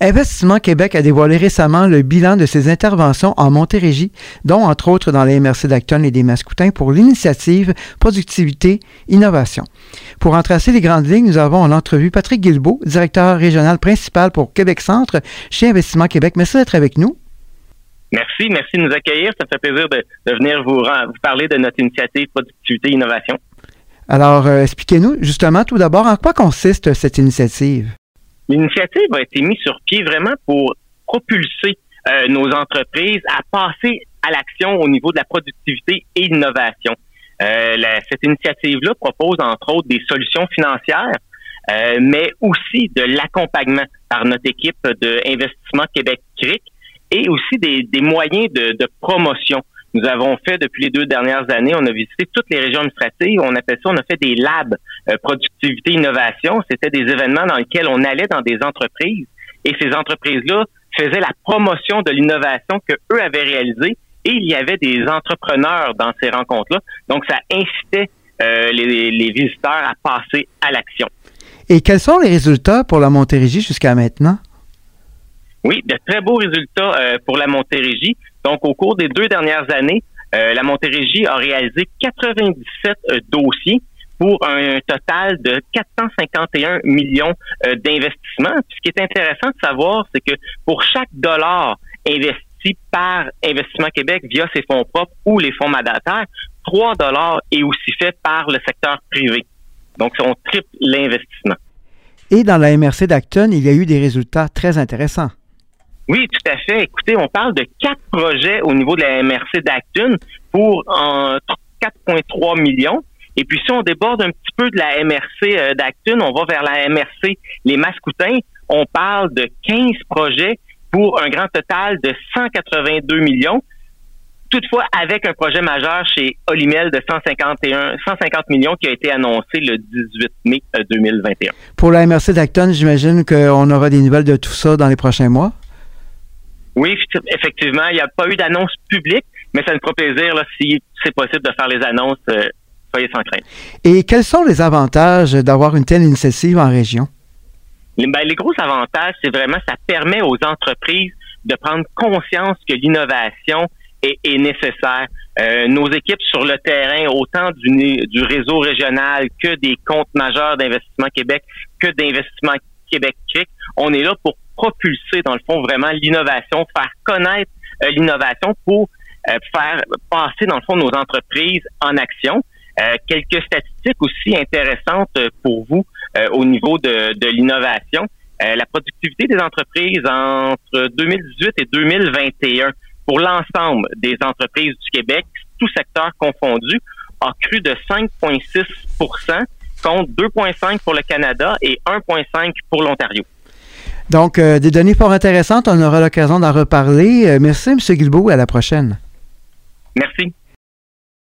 Investissement Québec a dévoilé récemment le bilan de ses interventions en Montérégie, dont entre autres dans les MRC d'Acton et des Mascoutins pour l'initiative Productivité Innovation. Pour en tracer les grandes lignes, nous avons en entrevue Patrick Guilbeault, directeur régional principal pour Québec Centre chez Investissement Québec. Merci d'être avec nous. Merci, merci de nous accueillir. Ça me fait plaisir de, venir vous, parler de notre initiative Productivité Innovation. Alors, euh, expliquez-nous justement tout d'abord en quoi consiste cette initiative? L'initiative a été mise sur pied vraiment pour propulser euh, nos entreprises à passer à l'action au niveau de la productivité et l'innovation. Euh, cette initiative-là propose entre autres des solutions financières, euh, mais aussi de l'accompagnement par notre équipe de investissement Québec CRIC et aussi des, des moyens de, de promotion nous avons fait depuis les deux dernières années, on a visité toutes les régions administratives. On a fait ça, on a fait des labs euh, productivité innovation. C'était des événements dans lesquels on allait dans des entreprises et ces entreprises-là faisaient la promotion de l'innovation que eux avaient réalisée et il y avait des entrepreneurs dans ces rencontres-là. Donc ça incitait euh, les, visiteurs à passer à l'action. Et quels sont les résultats pour la Montérégie jusqu'à maintenant? Oui, de très beaux résultats euh, pour la Montérégie. Donc, au cours des deux dernières années, euh, la Montérégie a réalisé 97 euh, dossiers pour un total de 451 millions euh, d'investissements. Ce qui est intéressant de savoir, c'est que pour chaque dollar investi par Investissement Québec via ses fonds propres ou les fonds mandataires, 3 dollars est aussi fait par le secteur privé. Donc, on triple l'investissement. Et dans la MRC d'Acton, il y a eu des résultats très intéressants. Oui, tout à fait. Écoutez, on parle de quatre projets au niveau de la MRC d'Acton pour 4,3 millions. Et puis si on déborde un petit peu de la MRC euh, d'Acton, on va vers la MRC Les Mascoutins. On parle de 15 projets pour un grand total de 182 millions. Toutefois, avec un projet majeur chez Olimel de 151, 150 millions qui a été annoncé le 18 mai 2021. Euh, pour la MRC d'Acton, j'imagine qu'on aura des nouvelles de tout ça dans les prochains mois? Oui, effectivement, il n'y a pas eu d'annonce publique, mais ça nous fera plaisir là, si c'est possible de faire les annonces. Euh, soyez sans crainte. Et quels sont les avantages d'avoir une telle initiative en région? Les, ben, les gros avantages, c'est vraiment ça permet aux entreprises de prendre conscience que l'innovation est, est, nécessaire. Euh, nos équipes sur le terrain, autant du, du réseau régional que des comptes majeurs d'investissement Québec, que d'investissement Québec on est là pour propulser, dans le fond, vraiment l'innovation, faire connaître euh, l'innovation pour euh, faire passer, dans le fond, nos entreprises en action. Euh, quelques statistiques aussi intéressantes pour vous au niveau de, de l'innovation. la productivité des entreprises entre 2018 et 2021 pour l'ensemble des entreprises du Québec, tout secteur confondu, a cru de 5,6% contre 2,5 pour le Canada et 1,5 pour l'Ontario. Donc, euh, des données fort intéressantes. On aura l'occasion d'en reparler. Euh, merci, M. Guilbeault. À la prochaine. Merci.